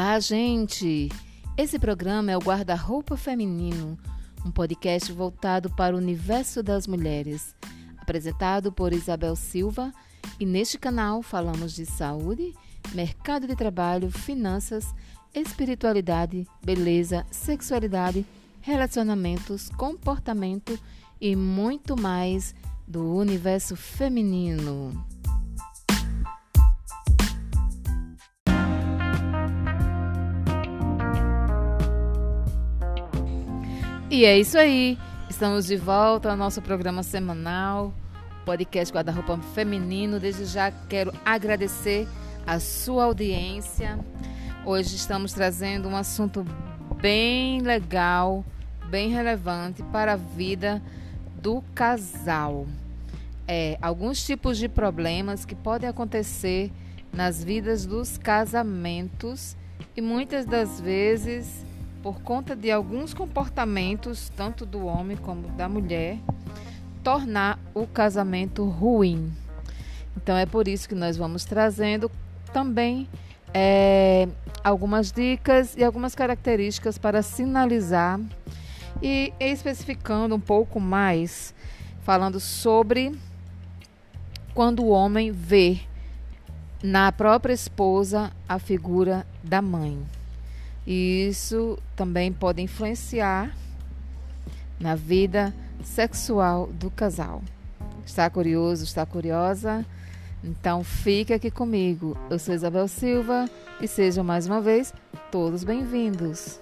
Olá, gente! Esse programa é o Guarda-Roupa Feminino, um podcast voltado para o universo das mulheres, apresentado por Isabel Silva, e neste canal falamos de saúde, mercado de trabalho, finanças, espiritualidade, beleza, sexualidade, relacionamentos, comportamento e muito mais do universo feminino. E é isso aí. Estamos de volta ao nosso programa semanal, podcast Guarda-Roupa Feminino. Desde já quero agradecer a sua audiência. Hoje estamos trazendo um assunto bem legal, bem relevante para a vida do casal. É, alguns tipos de problemas que podem acontecer nas vidas dos casamentos e muitas das vezes por conta de alguns comportamentos, tanto do homem como da mulher, tornar o casamento ruim. Então é por isso que nós vamos trazendo também é, algumas dicas e algumas características para sinalizar e especificando um pouco mais, falando sobre quando o homem vê na própria esposa a figura da mãe. E isso também pode influenciar na vida sexual do casal. Está curioso, está curiosa? Então fique aqui comigo. Eu sou Isabel Silva e sejam mais uma vez todos bem-vindos.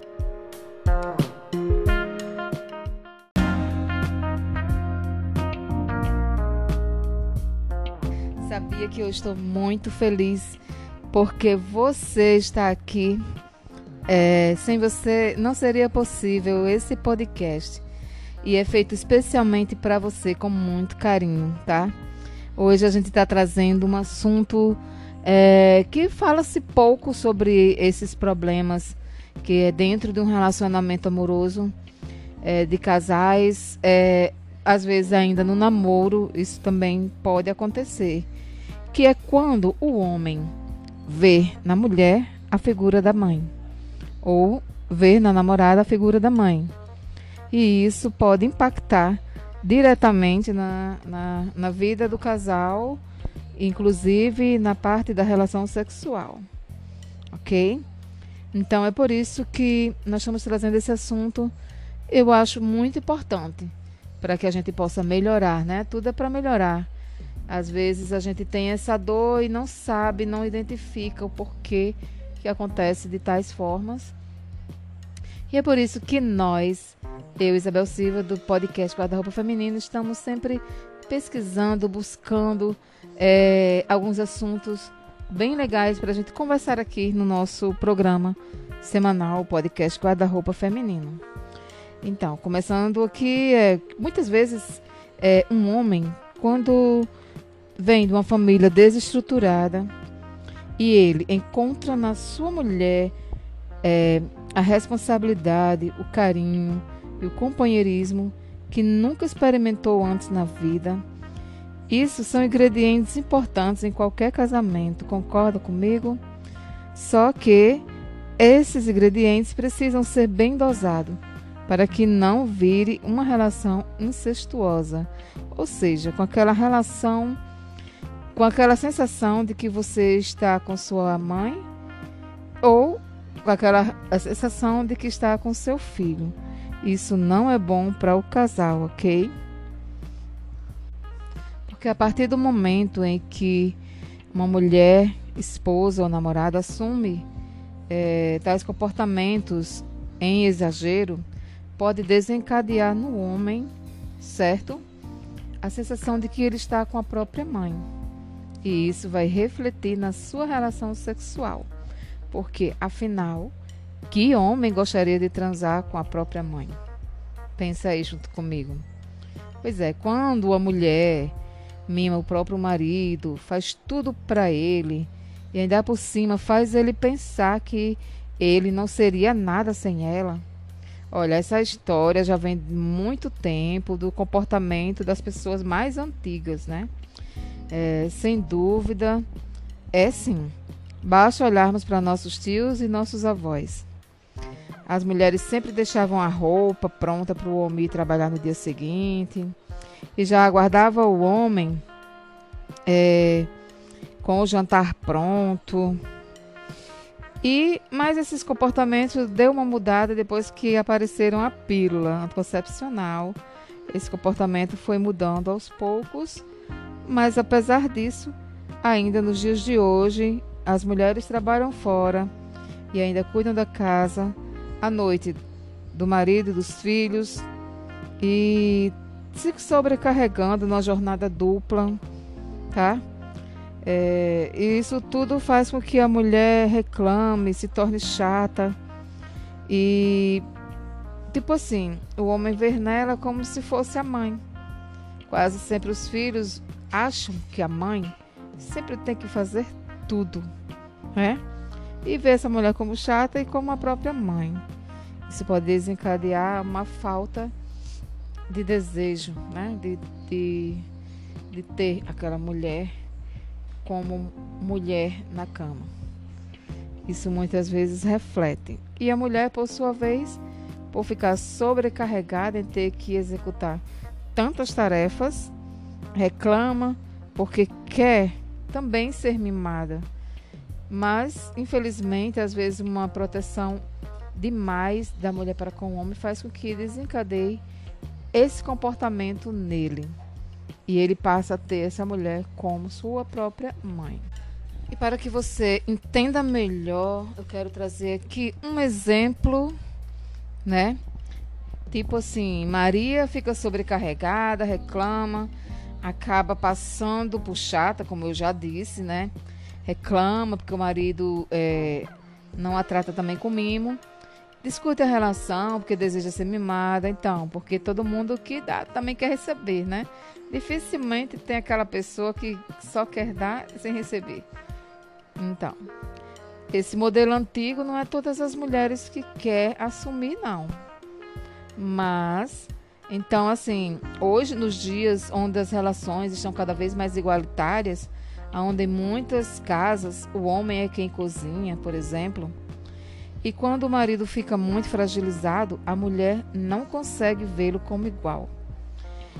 Sabia que eu estou muito feliz porque você está aqui é, sem você não seria possível esse podcast. E é feito especialmente para você com muito carinho, tá? Hoje a gente está trazendo um assunto é, que fala-se pouco sobre esses problemas que é dentro de um relacionamento amoroso é, de casais, é, às vezes ainda no namoro, isso também pode acontecer, que é quando o homem vê na mulher a figura da mãe ou ver na namorada a figura da mãe. E isso pode impactar diretamente na, na, na vida do casal, inclusive na parte da relação sexual. Ok? Então é por isso que nós estamos trazendo esse assunto. Eu acho muito importante para que a gente possa melhorar, né? Tudo é para melhorar. Às vezes a gente tem essa dor e não sabe, não identifica o porquê que acontece de tais formas. E é por isso que nós, eu Isabel Silva, do podcast Guarda-Roupa Feminino, estamos sempre pesquisando, buscando é, alguns assuntos bem legais para a gente conversar aqui no nosso programa semanal, podcast Guarda-Roupa Feminino. Então, começando aqui, é, muitas vezes é, um homem, quando vem de uma família desestruturada e ele encontra na sua mulher é, a responsabilidade, o carinho e o companheirismo que nunca experimentou antes na vida. Isso são ingredientes importantes em qualquer casamento, concorda comigo? Só que esses ingredientes precisam ser bem dosados para que não vire uma relação incestuosa, ou seja, com aquela relação, com aquela sensação de que você está com sua mãe ou com aquela sensação de que está com seu filho. Isso não é bom para o casal, ok? Porque a partir do momento em que uma mulher, esposa ou namorada assume é, tais comportamentos em exagero, pode desencadear no homem, certo? A sensação de que ele está com a própria mãe. E isso vai refletir na sua relação sexual. Porque, afinal, que homem gostaria de transar com a própria mãe? Pensa aí junto comigo. Pois é, quando a mulher mima o próprio marido, faz tudo para ele e ainda por cima faz ele pensar que ele não seria nada sem ela. Olha, essa história já vem de muito tempo do comportamento das pessoas mais antigas, né? É, sem dúvida, é sim Basta olharmos para nossos tios e nossos avós. As mulheres sempre deixavam a roupa pronta para o homem trabalhar no dia seguinte e já aguardava o homem é, com o jantar pronto. E mas esses comportamentos deu uma mudada depois que apareceram a pílula anticoncepcional. Esse comportamento foi mudando aos poucos, mas apesar disso, ainda nos dias de hoje, as mulheres trabalham fora e ainda cuidam da casa, à noite do marido e dos filhos e se sobrecarregando numa jornada dupla, tá? É, isso tudo faz com que a mulher reclame, se torne chata e tipo assim, o homem vê nela como se fosse a mãe. Quase sempre os filhos acham que a mãe sempre tem que fazer tudo, né? E vê essa mulher como chata e como a própria mãe. Isso pode desencadear uma falta de desejo, né? De, de, de ter aquela mulher como mulher na cama. Isso muitas vezes reflete. E a mulher, por sua vez, por ficar sobrecarregada em ter que executar tantas tarefas, reclama porque quer também ser mimada. Mas, infelizmente, às vezes uma proteção demais da mulher para com o homem faz com que desencadeie esse comportamento nele. E ele passa a ter essa mulher como sua própria mãe. E para que você entenda melhor, eu quero trazer aqui um exemplo, né? Tipo assim, Maria fica sobrecarregada, reclama, acaba passando por chata, como eu já disse, né? Reclama porque o marido é, não a trata também com mimo discute a relação porque deseja ser mimada, então, porque todo mundo que dá também quer receber, né? Dificilmente tem aquela pessoa que só quer dar sem receber. Então, esse modelo antigo não é todas as mulheres que quer assumir, não. Mas, então, assim, hoje, nos dias onde as relações estão cada vez mais igualitárias, onde em muitas casas o homem é quem cozinha, por exemplo, e quando o marido fica muito fragilizado, a mulher não consegue vê-lo como igual.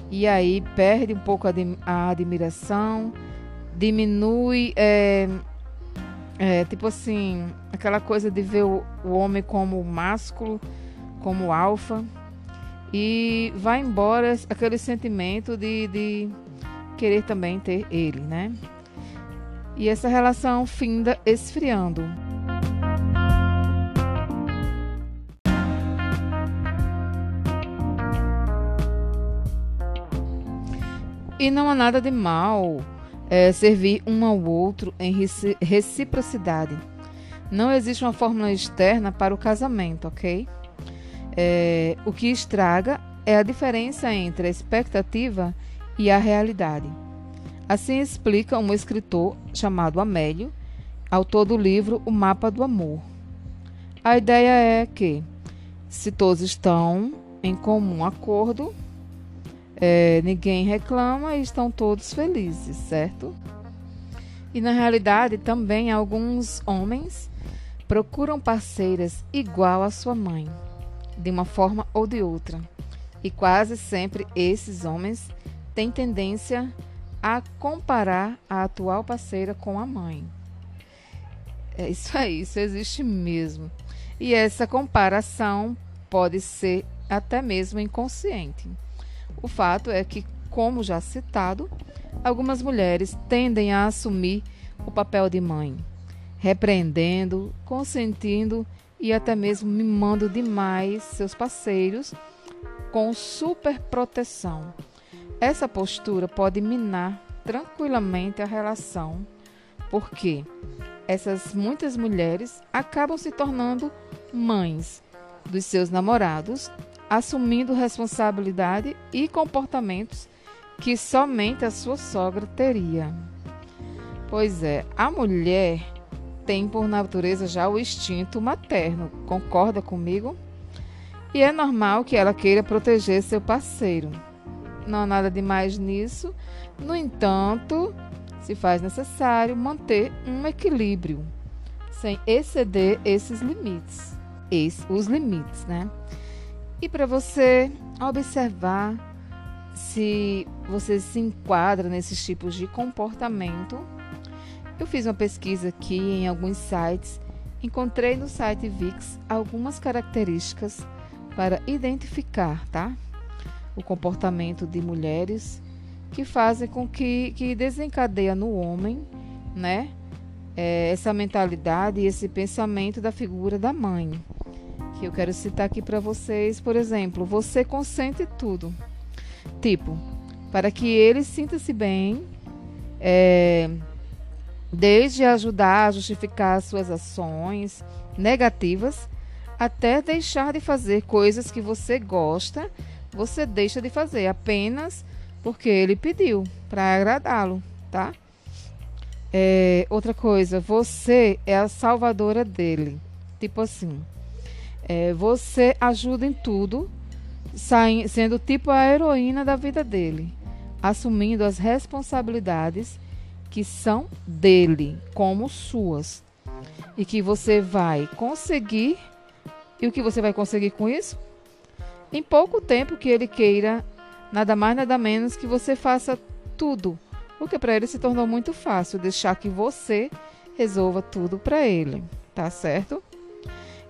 E aí perde um pouco a, admiração, diminui, é, é, tipo assim, aquela coisa de ver o, o homem como másculo, como alfa, e vai embora aquele sentimento de, de querer também ter ele, né? E essa relação finda esfriando. E não há nada de mal é, servir um ao outro em reciprocidade. Não existe uma fórmula externa para o casamento, ok? É, o que estraga é a diferença entre a expectativa e a realidade. Assim explica um escritor chamado Amélio, autor do livro O Mapa do Amor. A ideia é que, se todos estão em comum acordo, é, ninguém reclama e estão todos felizes, certo? E na realidade também alguns homens procuram parceiras igual à sua mãe, de uma forma ou de outra. E quase sempre esses homens têm tendência a comparar a atual parceira com a mãe. É isso aí, isso existe mesmo. E essa comparação pode ser até mesmo inconsciente. O fato é que, como já citado, algumas mulheres tendem a assumir o papel de mãe, repreendendo, consentindo e até mesmo mimando demais seus parceiros com superproteção. Essa postura pode minar tranquilamente a relação, porque essas muitas mulheres acabam se tornando mães dos seus namorados assumindo responsabilidade e comportamentos que somente a sua sogra teria. Pois é, a mulher tem por natureza já o instinto materno, concorda comigo? E é normal que ela queira proteger seu parceiro. Não há nada de mais nisso, no entanto, se faz necessário manter um equilíbrio. sem exceder esses limites, esse, os limites, né? E para você observar se você se enquadra nesses tipos de comportamento, eu fiz uma pesquisa aqui em alguns sites, encontrei no site VIX algumas características para identificar, tá? O comportamento de mulheres que fazem com que, que desencadeia no homem, né? É, essa mentalidade e esse pensamento da figura da mãe. Que eu quero citar aqui para vocês, por exemplo, você consente tudo. Tipo, para que ele sinta-se bem, é, desde ajudar a justificar suas ações negativas, até deixar de fazer coisas que você gosta, você deixa de fazer apenas porque ele pediu para agradá-lo, tá? É, outra coisa, você é a salvadora dele. Tipo assim, é, você ajuda em tudo, sendo tipo a heroína da vida dele, assumindo as responsabilidades que são dele, como suas, e que você vai conseguir e o que você vai conseguir com isso? Em pouco tempo que ele queira, nada mais nada menos que você faça tudo, porque para ele se tornou muito fácil deixar que você resolva tudo para ele, tá certo?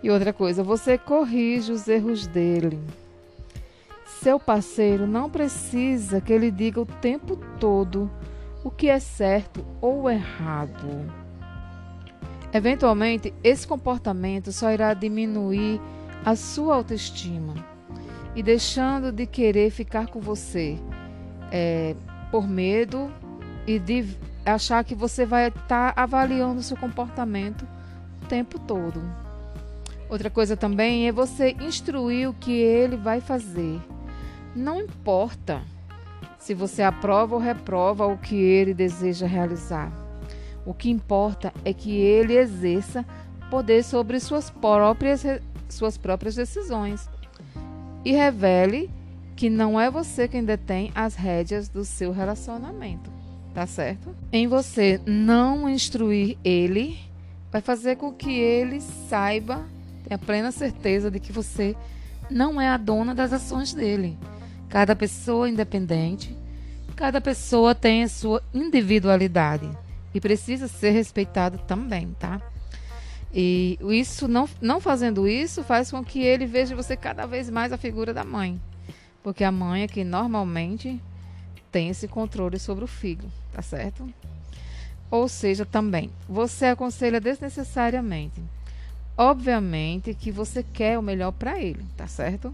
E outra coisa, você corrige os erros dele. Seu parceiro não precisa que ele diga o tempo todo o que é certo ou errado. Eventualmente, esse comportamento só irá diminuir a sua autoestima e deixando de querer ficar com você é, por medo e de achar que você vai estar tá avaliando seu comportamento o tempo todo. Outra coisa também é você instruir o que ele vai fazer. Não importa se você aprova ou reprova o que ele deseja realizar. O que importa é que ele exerça poder sobre suas próprias, suas próprias decisões e revele que não é você quem detém as rédeas do seu relacionamento, tá certo? Em você não instruir ele, vai fazer com que ele saiba, tenha plena certeza de que você não é a dona das ações dele. Cada pessoa é independente, cada pessoa tem a sua individualidade e precisa ser respeitado também, tá? E isso não, não fazendo isso faz com que ele veja você cada vez mais a figura da mãe. Porque a mãe é que normalmente tem esse controle sobre o filho, tá certo? Ou seja, também, você aconselha desnecessariamente. Obviamente que você quer o melhor para ele, tá certo?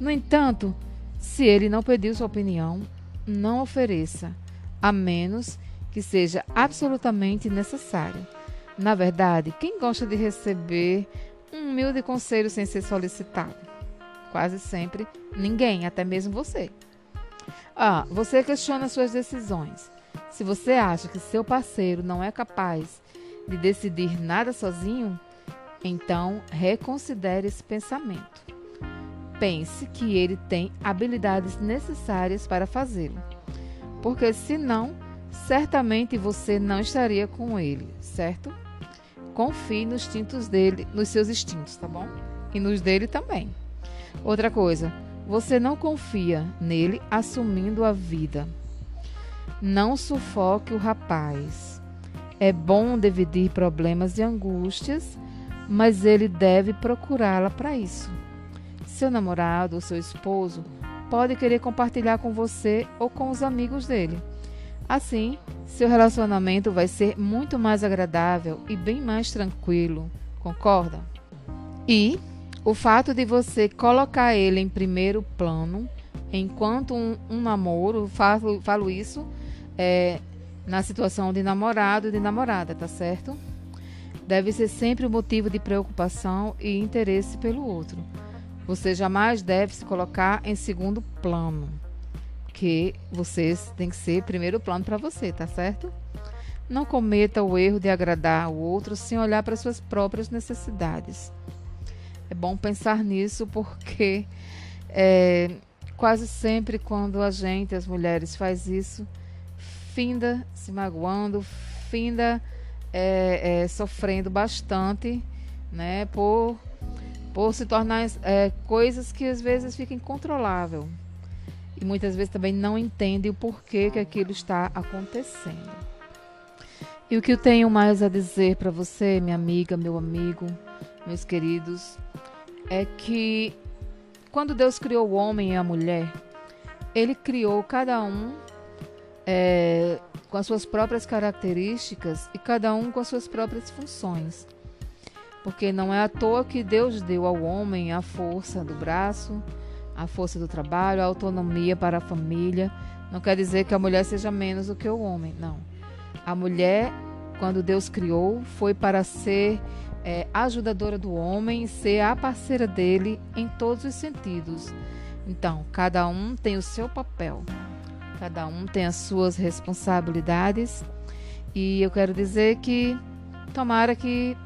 No entanto, se ele não pediu sua opinião, não ofereça, a menos que seja absolutamente necessário. Na verdade, quem gosta de receber um humilde conselho sem ser solicitado? Quase sempre ninguém, até mesmo você. Ah, você questiona suas decisões. Se você acha que seu parceiro não é capaz de decidir nada sozinho, então reconsidere esse pensamento. Pense que ele tem habilidades necessárias para fazê-lo. Porque senão certamente você não estaria com ele, certo? Confie nos instintos dele, nos seus instintos, tá bom? E nos dele também. Outra coisa, você não confia nele assumindo a vida. Não sufoque o rapaz. É bom dividir problemas e angústias, mas ele deve procurá-la para isso. Seu namorado ou seu esposo pode querer compartilhar com você ou com os amigos dele Assim, seu relacionamento vai ser muito mais agradável e bem mais tranquilo, concorda? E o fato de você colocar ele em primeiro plano, enquanto um, um namoro, falo, falo isso é, na situação de namorado e de namorada, tá certo? Deve ser sempre um motivo de preocupação e interesse pelo outro. Você jamais deve se colocar em segundo plano que vocês têm que ser primeiro plano para você, tá certo? Não cometa o erro de agradar o outro sem olhar para suas próprias necessidades. É bom pensar nisso porque é, quase sempre quando a gente, as mulheres, faz isso, finda se magoando, finda é, é, sofrendo bastante, né, por, por se tornar é, coisas que às vezes ficam incontrolável e muitas vezes também não entende o porquê que aquilo está acontecendo. E o que eu tenho mais a dizer para você, minha amiga, meu amigo, meus queridos, é que quando Deus criou o homem e a mulher, Ele criou cada um é, com as suas próprias características e cada um com as suas próprias funções. Porque não é à toa que Deus deu ao homem a força do braço, a força do trabalho, a autonomia para a família. Não quer dizer que a mulher seja menos do que o homem, não. A mulher, quando Deus criou, foi para ser é, ajudadora do homem, ser a parceira dele em todos os sentidos. Então, cada um tem o seu papel, cada um tem as suas responsabilidades. E eu quero dizer que, tomara que,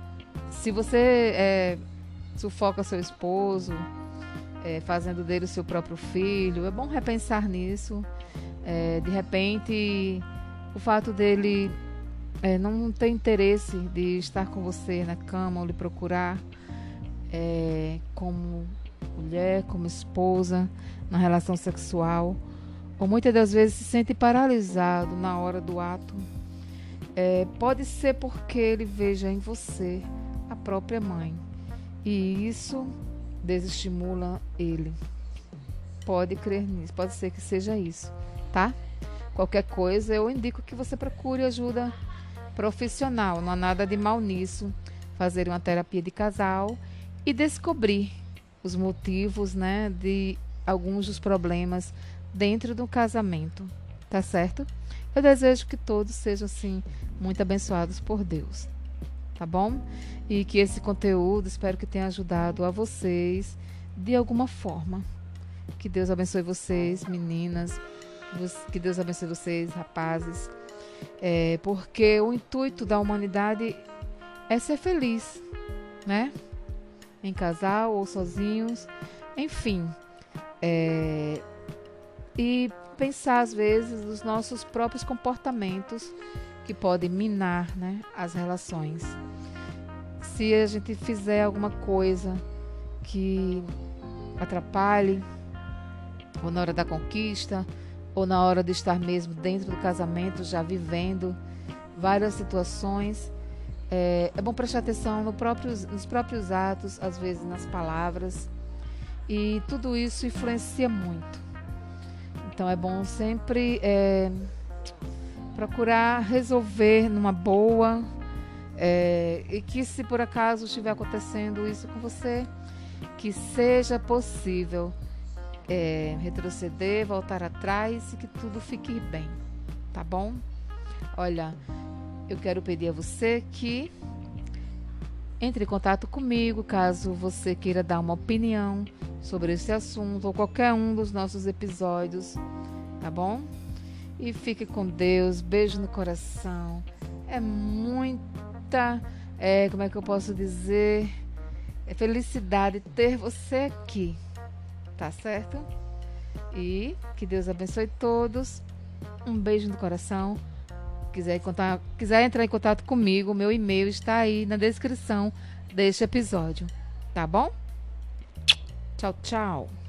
se você é, sufoca seu esposo, é, fazendo dele o seu próprio filho. É bom repensar nisso. É, de repente, o fato dele é, não ter interesse de estar com você na cama ou lhe procurar é, como mulher, como esposa, na relação sexual, ou muitas das vezes se sente paralisado na hora do ato. É, pode ser porque ele veja em você a própria mãe. E isso desestimula ele. Pode crer nisso, pode ser que seja isso, tá? Qualquer coisa, eu indico que você procure ajuda profissional, não há nada de mal nisso. Fazer uma terapia de casal e descobrir os motivos, né, de alguns dos problemas dentro do casamento, tá certo? Eu desejo que todos sejam assim muito abençoados por Deus tá bom? E que esse conteúdo espero que tenha ajudado a vocês de alguma forma. Que Deus abençoe vocês, meninas. Que Deus abençoe vocês, rapazes. É, porque o intuito da humanidade é ser feliz, né? Em casal ou sozinhos, enfim. É, e pensar às vezes nos nossos próprios comportamentos que podem minar né, as relações. Se a gente fizer alguma coisa que atrapalhe, ou na hora da conquista, ou na hora de estar mesmo dentro do casamento, já vivendo várias situações, é, é bom prestar atenção no nos próprios atos, às vezes nas palavras, e tudo isso influencia muito. Então é bom sempre. É, procurar resolver numa boa. É, e que se por acaso estiver acontecendo isso com você, que seja possível é, retroceder, voltar atrás e que tudo fique bem, tá bom? Olha, eu quero pedir a você que entre em contato comigo caso você queira dar uma opinião sobre esse assunto ou qualquer um dos nossos episódios, tá bom? E fique com Deus. Beijo no coração. É muita, é, como é que eu posso dizer? É felicidade ter você aqui. Tá certo? E que Deus abençoe todos. Um beijo no coração. Quiser, contar, quiser entrar em contato comigo, meu e-mail está aí na descrição deste episódio. Tá bom? Tchau, tchau.